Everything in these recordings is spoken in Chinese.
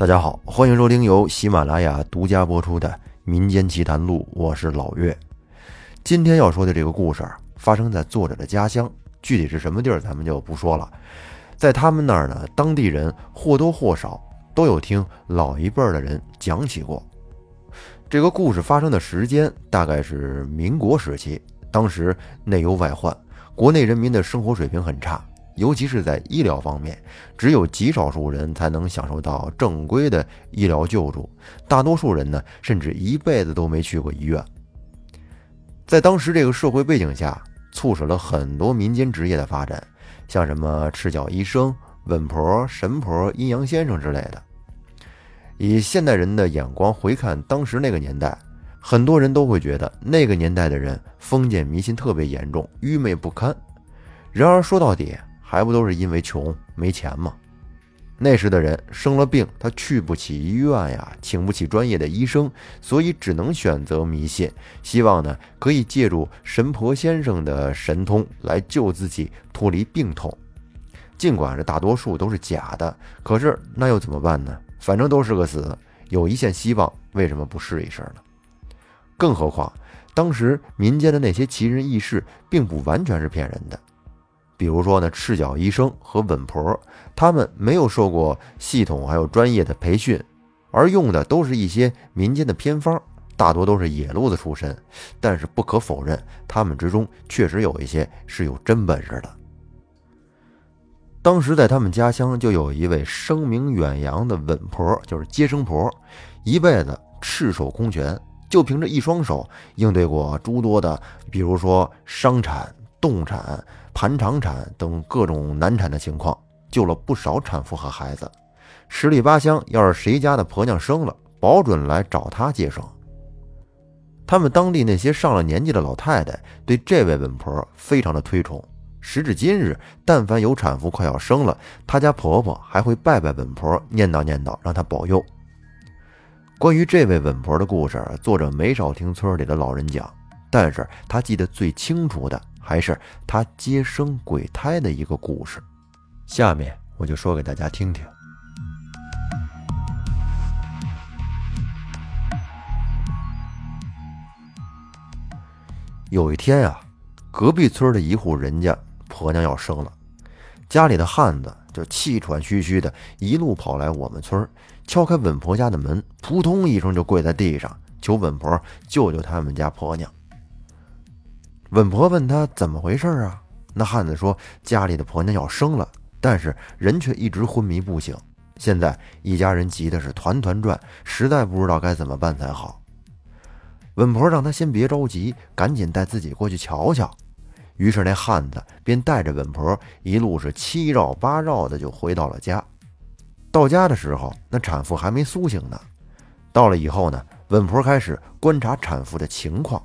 大家好，欢迎收听由喜马拉雅独家播出的《民间奇谈录》，我是老岳。今天要说的这个故事发生在作者的家乡，具体是什么地儿咱们就不说了。在他们那儿呢，当地人或多或少都有听老一辈的人讲起过。这个故事发生的时间大概是民国时期，当时内忧外患，国内人民的生活水平很差。尤其是在医疗方面，只有极少数人才能享受到正规的医疗救助，大多数人呢，甚至一辈子都没去过医院。在当时这个社会背景下，促使了很多民间职业的发展，像什么赤脚医生、稳婆、神婆、阴阳先生之类的。以现代人的眼光回看当时那个年代，很多人都会觉得那个年代的人封建迷信特别严重，愚昧不堪。然而说到底，还不都是因为穷没钱吗？那时的人生了病，他去不起医院呀，请不起专业的医生，所以只能选择迷信，希望呢可以借助神婆先生的神通来救自己脱离病痛。尽管这大多数都是假的，可是那又怎么办呢？反正都是个死，有一线希望，为什么不试一试呢？更何况当时民间的那些奇人异事，并不完全是骗人的。比如说呢，赤脚医生和稳婆，他们没有受过系统还有专业的培训，而用的都是一些民间的偏方，大多都是野路子出身。但是不可否认，他们之中确实有一些是有真本事的。当时在他们家乡就有一位声名远扬的稳婆，就是接生婆，一辈子赤手空拳，就凭着一双手应对过诸多的，比如说伤产、冻产。盘肠产等各种难产的情况，救了不少产妇和孩子。十里八乡，要是谁家的婆娘生了，保准来找他接生。他们当地那些上了年纪的老太太，对这位稳婆非常的推崇。时至今日，但凡有产妇快要生了，她家婆婆还会拜拜稳婆，念叨念叨，让她保佑。关于这位稳婆的故事，作者没少听村里的老人讲，但是他记得最清楚的。还是他接生鬼胎的一个故事，下面我就说给大家听听。有一天啊，隔壁村的一户人家婆娘要生了，家里的汉子就气喘吁吁的，一路跑来我们村，敲开稳婆家的门，扑通一声就跪在地上，求稳婆救救他们家婆娘。稳婆问他怎么回事啊？那汉子说家里的婆娘要生了，但是人却一直昏迷不醒。现在一家人急的是团团转，实在不知道该怎么办才好。稳婆让他先别着急，赶紧带自己过去瞧瞧。于是那汉子便带着稳婆一路是七绕八绕的就回到了家。到家的时候，那产妇还没苏醒呢。到了以后呢，稳婆开始观察产妇的情况，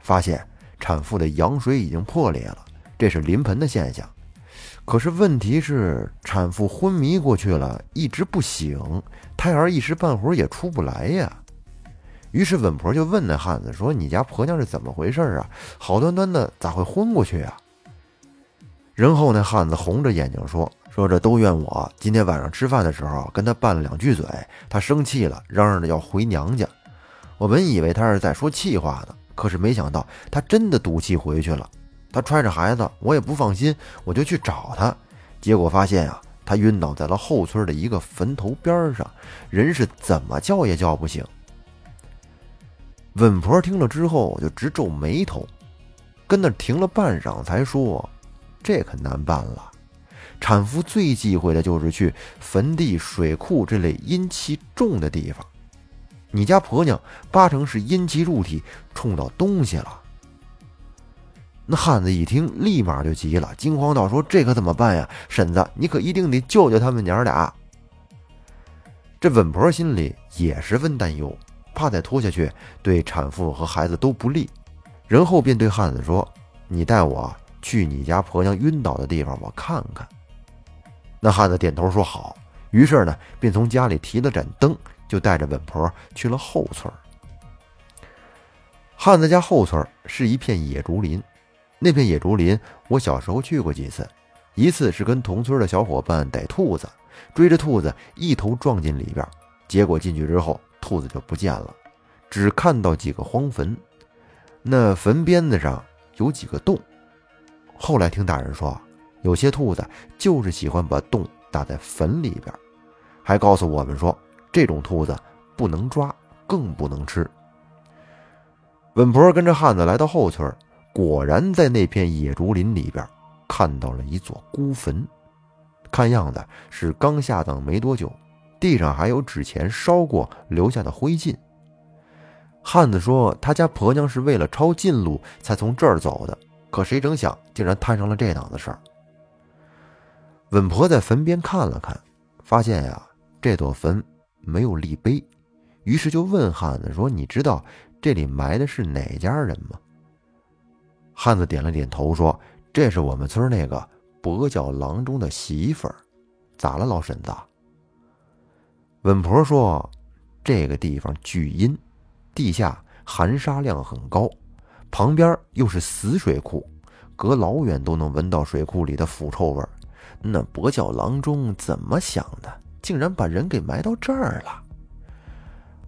发现。产妇的羊水已经破裂了，这是临盆的现象。可是问题是，产妇昏迷过去了，一直不醒，胎儿一时半会儿也出不来呀。于是稳婆就问那汉子说：“你家婆娘是怎么回事啊？好端端的咋会昏过去啊？”然后那汉子红着眼睛说：“说这都怨我，今天晚上吃饭的时候跟他拌了两句嘴，他生气了，嚷嚷着要回娘家。我本以为他是在说气话呢。”可是没想到，他真的赌气回去了。他揣着孩子，我也不放心，我就去找他。结果发现啊，他晕倒在了后村的一个坟头边上，人是怎么叫也叫不醒。稳婆听了之后就直皱眉头，跟那停了半晌，才说：“这可难办了。产妇最忌讳的就是去坟地、水库这类阴气重的地方。”你家婆娘八成是阴气入体，冲到东西了。那汉子一听，立马就急了，惊慌道：“说这可怎么办呀？婶子，你可一定得救救他们娘俩。”这稳婆心里也十分担忧，怕再拖下去对产妇和孩子都不利，然后便对汉子说：“你带我去你家婆娘晕倒的地方，我看看。”那汉子点头说：“好。”于是呢，便从家里提了盏灯。就带着稳婆去了后村。汉子家后村是一片野竹林，那片野竹林我小时候去过几次。一次是跟同村的小伙伴逮兔子，追着兔子一头撞进里边，结果进去之后，兔子就不见了，只看到几个荒坟，那坟边子上有几个洞。后来听大人说，有些兔子就是喜欢把洞打在坟里边，还告诉我们说，这种兔子不能抓，更不能吃。稳婆跟着汉子来到后村，果然在那片野竹林里边看到了一座孤坟，看样子是刚下葬没多久，地上还有纸钱烧过留下的灰烬。汉子说，他家婆娘是为了抄近路才从这儿走的。可谁成想，竟然摊上了这档子事儿。稳婆在坟边看了看，发现呀，这座坟没有立碑，于是就问汉子说：“你知道这里埋的是哪家人吗？”汉子点了点头，说：“这是我们村那个跛脚郎中的媳妇儿。”咋了，老婶子？稳婆说：“这个地方巨阴，地下含沙量很高。”旁边又是死水库，隔老远都能闻到水库里的腐臭味儿。那跛脚郎中怎么想的，竟然把人给埋到这儿了？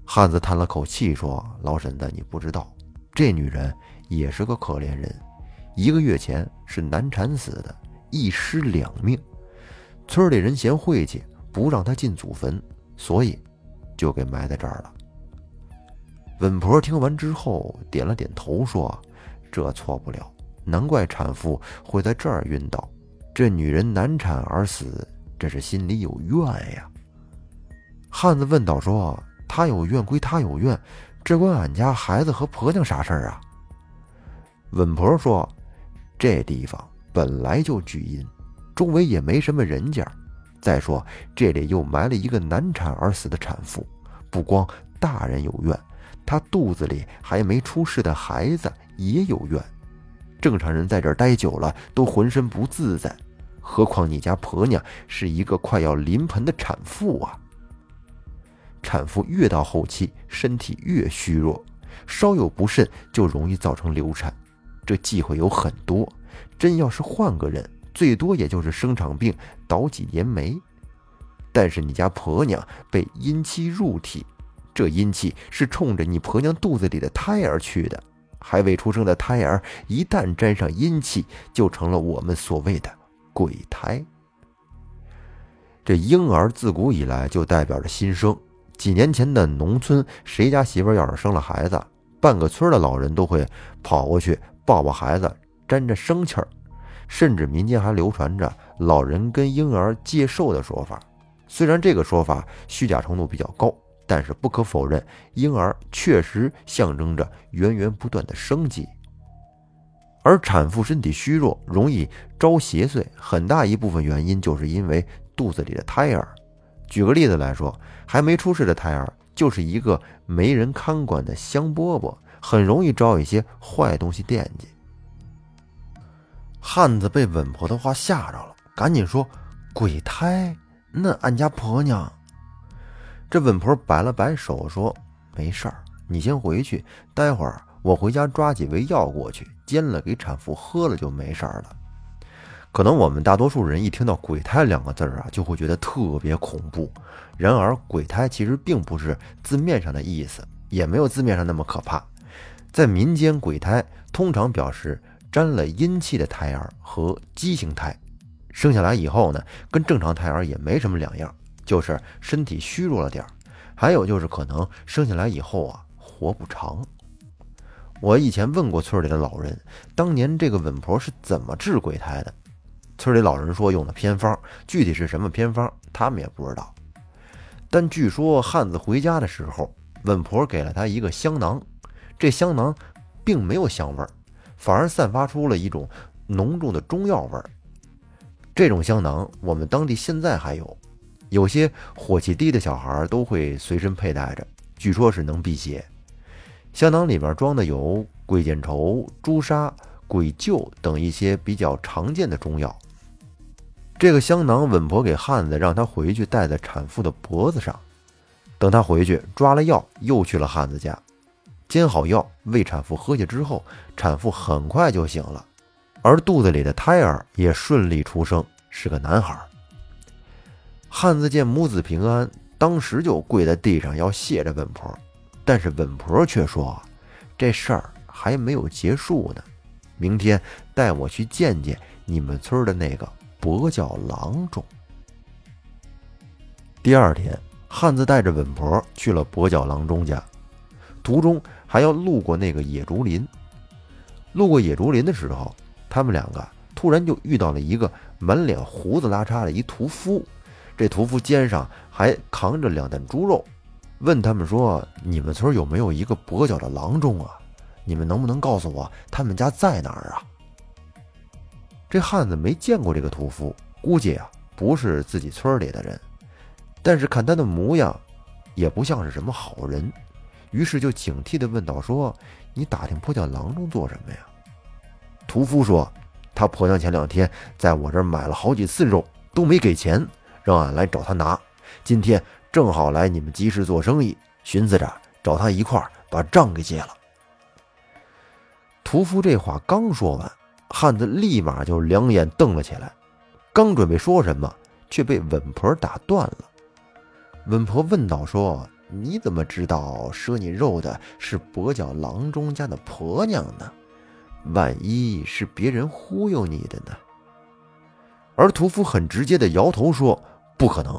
汉子叹了口气说：“老婶子，你不知道，这女人也是个可怜人。一个月前是难产死的，一尸两命。村里人嫌晦气，不让她进祖坟，所以就给埋在这儿了。”稳婆听完之后点了点头，说：“这错不了，难怪产妇会在这儿晕倒。这女人难产而死，这是心里有怨呀。”汉子问道：“说他有怨归他有怨，这关俺家孩子和婆娘啥事儿啊？”稳婆说：“这地方本来就巨阴，周围也没什么人家。再说这里又埋了一个难产而死的产妇，不光大人有怨。”她肚子里还没出世的孩子也有怨，正常人在这儿待久了都浑身不自在，何况你家婆娘是一个快要临盆的产妇啊！产妇越到后期，身体越虚弱，稍有不慎就容易造成流产，这忌讳有很多。真要是换个人，最多也就是生场病倒几年霉。但是你家婆娘被阴气入体。这阴气是冲着你婆娘肚子里的胎儿去的，还未出生的胎儿一旦沾上阴气，就成了我们所谓的鬼胎。这婴儿自古以来就代表着新生。几年前的农村，谁家媳妇要是生了孩子，半个村的老人都会跑过去抱抱孩子，沾着生气儿。甚至民间还流传着老人跟婴儿借寿的说法，虽然这个说法虚假程度比较高。但是不可否认，婴儿确实象征着源源不断的生机。而产妇身体虚弱，容易招邪祟，很大一部分原因就是因为肚子里的胎儿。举个例子来说，还没出世的胎儿就是一个没人看管的香饽饽，很容易招一些坏东西惦记。汉子被稳婆的话吓着了，赶紧说：“鬼胎？那俺家婆娘……”这稳婆摆了摆手，说：“没事儿，你先回去。待会儿我回家抓几味药过去，煎了给产妇喝了，就没事了。”可能我们大多数人一听到“鬼胎”两个字儿啊，就会觉得特别恐怖。然而，鬼胎其实并不是字面上的意思，也没有字面上那么可怕。在民间，鬼胎通常表示沾了阴气的胎儿和畸形胎，生下来以后呢，跟正常胎儿也没什么两样。就是身体虚弱了点儿，还有就是可能生下来以后啊活不长。我以前问过村里的老人，当年这个稳婆是怎么治鬼胎的？村里老人说用的偏方，具体是什么偏方他们也不知道。但据说汉子回家的时候，稳婆给了他一个香囊，这香囊并没有香味儿，反而散发出了一种浓重的中药味儿。这种香囊我们当地现在还有。有些火气低的小孩都会随身佩戴着，据说是能辟邪。香囊里面装的有鬼见愁、朱砂、鬼臼等一些比较常见的中药。这个香囊，稳婆给汉子让他回去戴在产妇的脖子上。等他回去抓了药，又去了汉子家，煎好药喂产妇喝下之后，产妇很快就醒了，而肚子里的胎儿也顺利出生，是个男孩。汉子见母子平安，当时就跪在地上要谢这稳婆，但是稳婆却说：“这事儿还没有结束呢，明天带我去见见你们村的那个跛脚郎中。”第二天，汉子带着稳婆去了跛脚郎中家，途中还要路过那个野竹林。路过野竹林的时候，他们两个突然就遇到了一个满脸胡子拉碴的一屠夫。这屠夫肩上还扛着两担猪肉，问他们说：“你们村有没有一个跛脚的郎中啊？你们能不能告诉我他们家在哪儿啊？”这汉子没见过这个屠夫，估计啊不是自己村里的人，但是看他的模样，也不像是什么好人，于是就警惕地问道：“说你打听跛脚郎中做什么呀？”屠夫说：“他婆娘前两天在我这儿买了好几次肉，都没给钱。”让俺来找他拿，今天正好来你们集市做生意，寻思着找他一块儿把账给结了。屠夫这话刚说完，汉子立马就两眼瞪了起来，刚准备说什么，却被稳婆打断了。稳婆问道：“说你怎么知道赊你肉的是跛脚郎中家的婆娘呢？万一是别人忽悠你的呢？”而屠夫很直接的摇头说。不可能，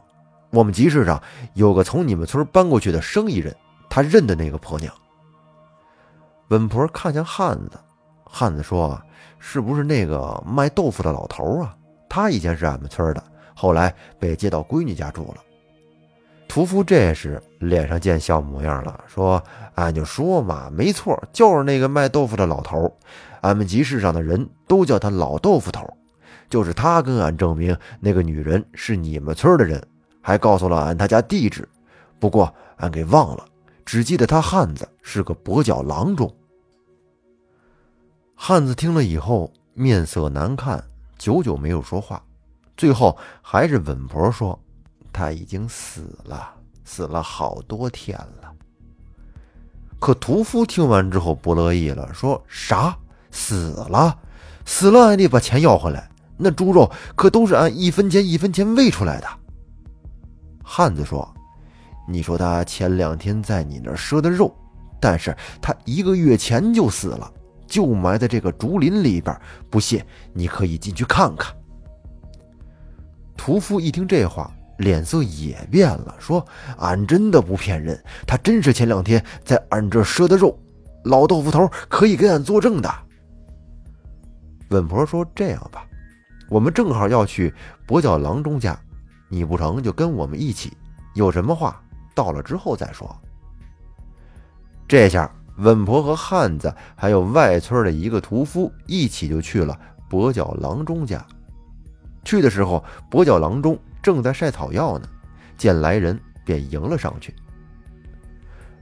我们集市上有个从你们村搬过去的生意人，他认得那个婆娘。稳婆看向汉子，汉子说：“是不是那个卖豆腐的老头啊？他以前是俺们村的，后来被接到闺女家住了。”屠夫这时脸上见笑模样了，说：“俺就说嘛，没错，就是那个卖豆腐的老头。俺们集市上的人都叫他老豆腐头。”就是他跟俺证明那个女人是你们村的人，还告诉了俺他家地址。不过俺给忘了，只记得他汉子是个跛脚郎中。汉子听了以后面色难看，久久没有说话。最后还是稳婆说：“他已经死了，死了好多天了。”可屠夫听完之后不乐意了，说：“啥？死了？死了还得把钱要回来？”那猪肉可都是按一分钱一分钱喂出来的。汉子说：“你说他前两天在你那儿赊的肉，但是他一个月前就死了，就埋在这个竹林里边。不信，你可以进去看看。”屠夫一听这话，脸色也变了，说：“俺真的不骗人，他真是前两天在俺这赊的肉，老豆腐头可以给俺作证的。”稳婆说：“这样吧。”我们正好要去跛脚郎中家，你不成就跟我们一起。有什么话到了之后再说。这下稳婆和汉子还有外村的一个屠夫一起就去了跛脚郎中家。去的时候，跛脚郎中正在晒草药呢，见来人便迎了上去。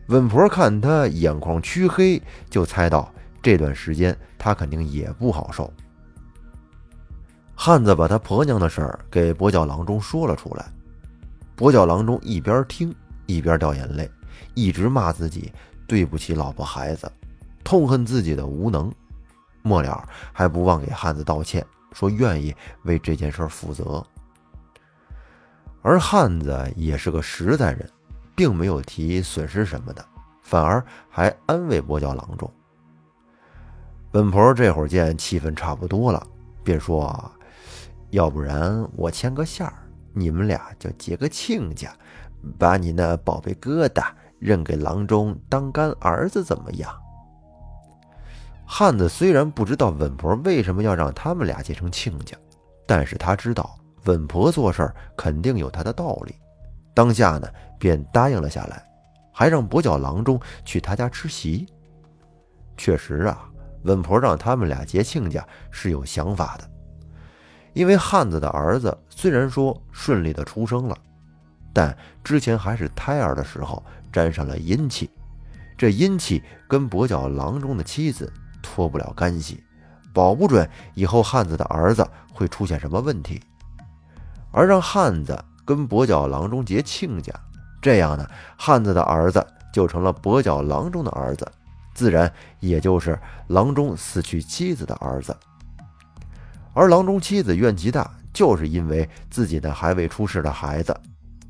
稳婆看他眼眶黢黑，就猜到这段时间他肯定也不好受。汉子把他婆娘的事儿给跛脚郎中说了出来，跛脚郎中一边听一边掉眼泪，一直骂自己对不起老婆孩子，痛恨自己的无能，末了还不忘给汉子道歉，说愿意为这件事负责。而汉子也是个实在人，并没有提损失什么的，反而还安慰跛脚郎中。本婆这会儿见气氛差不多了，便说。要不然我牵个线儿，你们俩就结个亲家，把你那宝贝疙瘩认给郎中当干儿子，怎么样？汉子虽然不知道稳婆为什么要让他们俩结成亲家，但是他知道稳婆做事肯定有他的道理，当下呢便答应了下来，还让跛脚郎中去他家吃席。确实啊，稳婆让他们俩结亲家是有想法的。因为汉子的儿子虽然说顺利的出生了，但之前还是胎儿的时候沾上了阴气，这阴气跟跛脚郎中的妻子脱不了干系，保不准以后汉子的儿子会出现什么问题。而让汉子跟跛脚郎中结亲家，这样呢，汉子的儿子就成了跛脚郎中的儿子，自然也就是郎中死去妻子的儿子。而郎中妻子怨极大，就是因为自己的还未出世的孩子，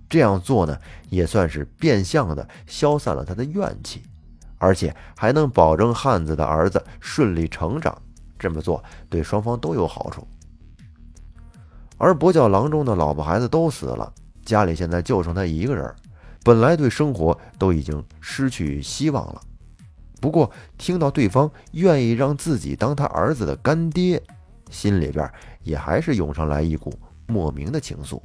这样做呢，也算是变相的消散了他的怨气，而且还能保证汉子的儿子顺利成长。这么做对双方都有好处。而跛脚郎中的老婆孩子都死了，家里现在就剩他一个人，本来对生活都已经失去希望了。不过听到对方愿意让自己当他儿子的干爹，心里边也还是涌上来一股莫名的情愫。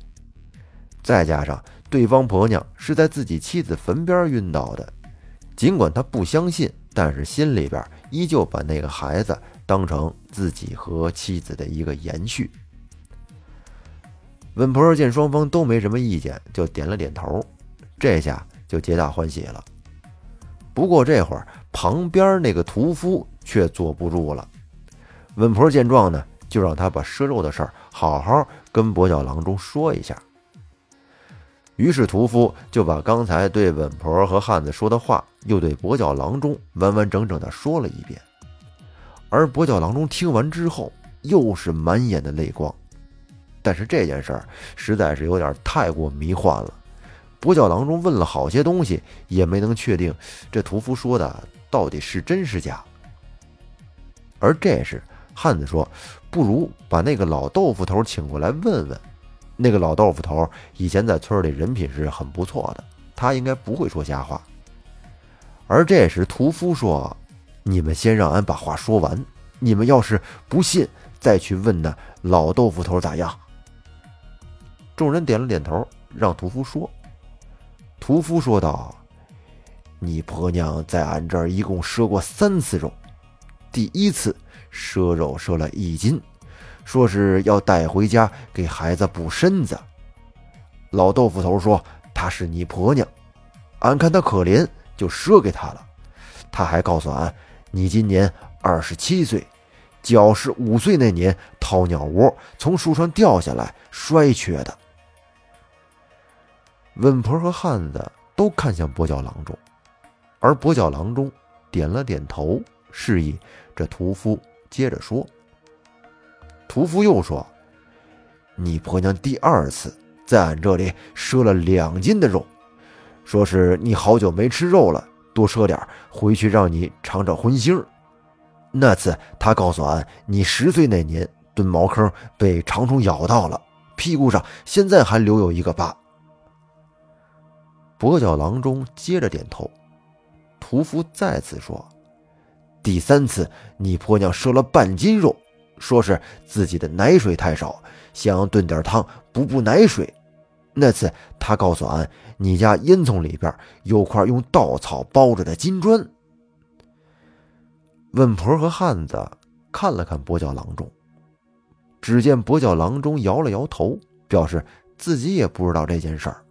再加上对方婆娘是在自己妻子坟边晕倒的，尽管他不相信，但是心里边依旧把那个孩子当成自己和妻子的一个延续。稳婆见双方都没什么意见，就点了点头，这下就皆大欢喜了。不过这会儿旁边那个屠夫却坐不住了。稳婆见状呢，就让他把赊肉的事儿好好跟跛脚郎中说一下。于是屠夫就把刚才对稳婆和汉子说的话，又对跛脚郎中完完整整的说了一遍。而跛脚郎中听完之后，又是满眼的泪光。但是这件事儿实在是有点太过迷幻了，跛脚郎中问了好些东西，也没能确定这屠夫说的到底是真是假。而这时，汉子说：“不如把那个老豆腐头请过来问问。那个老豆腐头以前在村里人品是很不错的，他应该不会说瞎话。”而这时，屠夫说：“你们先让俺把话说完，你们要是不信，再去问那老豆腐头咋样？”众人点了点头，让屠夫说。屠夫说道：“你婆娘在俺这儿一共赊过三次肉，第一次赊肉赊了一斤，说是要带回家给孩子补身子。老豆腐头说她是你婆娘，俺看她可怜，就赊给她了。他还告诉俺，你今年二十七岁，脚是五岁那年掏鸟窝从树上掉下来摔瘸的。”稳婆和汉子都看向跛脚郎中，而跛脚郎中点了点头，示意这屠夫接着说。屠夫又说：“你婆娘第二次在俺这里赊了两斤的肉，说是你好久没吃肉了，多赊点回去让你尝尝荤腥。那次他告诉俺，你十岁那年蹲茅坑被长虫咬到了，屁股上现在还留有一个疤。”跛脚郎中接着点头，屠夫再次说：“第三次，你婆娘赊了半斤肉，说是自己的奶水太少，想要炖点汤补补奶水。那次，他告诉俺，你家烟囱里边有块用稻草包着的金砖。”问婆和汉子看了看跛脚郎中，只见跛脚郎中摇了摇头，表示自己也不知道这件事儿。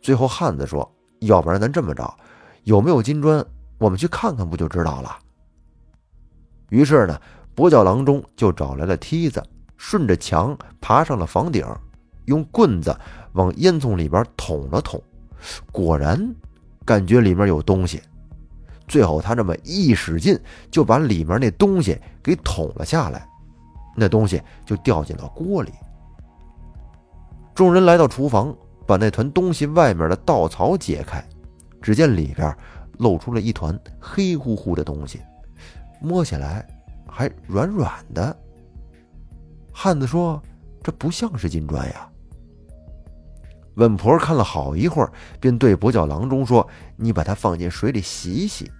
最后，汉子说：“要不然咱这么着，有没有金砖，我们去看看，不就知道了。”于是呢，跛脚郎中就找来了梯子，顺着墙爬上了房顶，用棍子往烟囱里边捅了捅，果然感觉里面有东西。最后他这么一使劲，就把里面那东西给捅了下来，那东西就掉进了锅里。众人来到厨房。把那团东西外面的稻草解开，只见里边露出了一团黑乎乎的东西，摸起来还软软的。汉子说：“这不像是金砖呀。”稳婆看了好一会儿，便对跛脚郎中说：“你把它放进水里洗洗。”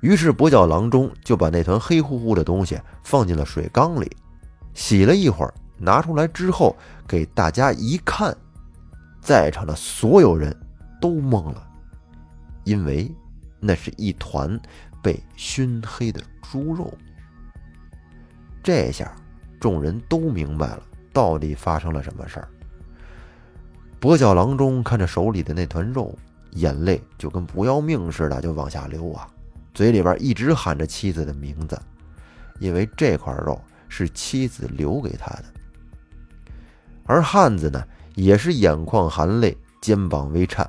于是跛脚郎中就把那团黑乎乎的东西放进了水缸里，洗了一会儿，拿出来之后给大家一看。在场的所有人都懵了，因为那是一团被熏黑的猪肉。这下众人都明白了，到底发生了什么事儿。跛脚郎中看着手里的那团肉，眼泪就跟不要命似的就往下流啊，嘴里边一直喊着妻子的名字，因为这块肉是妻子留给他的。而汉子呢？也是眼眶含泪，肩膀微颤。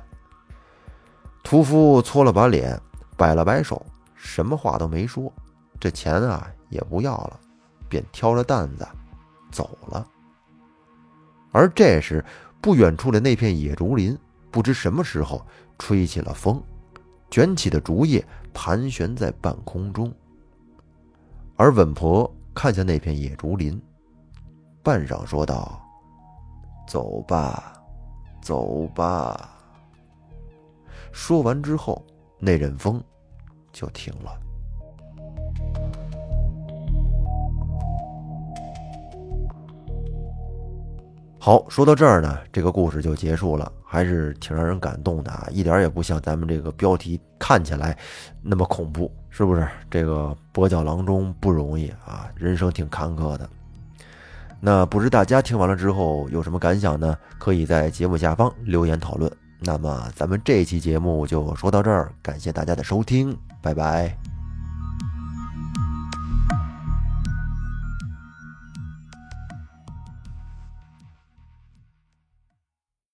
屠夫搓了把脸，摆了摆手，什么话都没说。这钱啊也不要了，便挑着担子走了。而这时，不远处的那片野竹林，不知什么时候吹起了风，卷起的竹叶盘旋在半空中。而稳婆看向那片野竹林，半晌说道：“走吧，走吧。”说完之后，那阵风就停了。好，说到这儿呢，这个故事就结束了，还是挺让人感动的啊，一点也不像咱们这个标题看起来那么恐怖，是不是？这个跛脚郎中不容易啊，人生挺坎坷的。那不知大家听完了之后有什么感想呢？可以在节目下方留言讨论。那么咱们这期节目就说到这儿，感谢大家的收听，拜拜。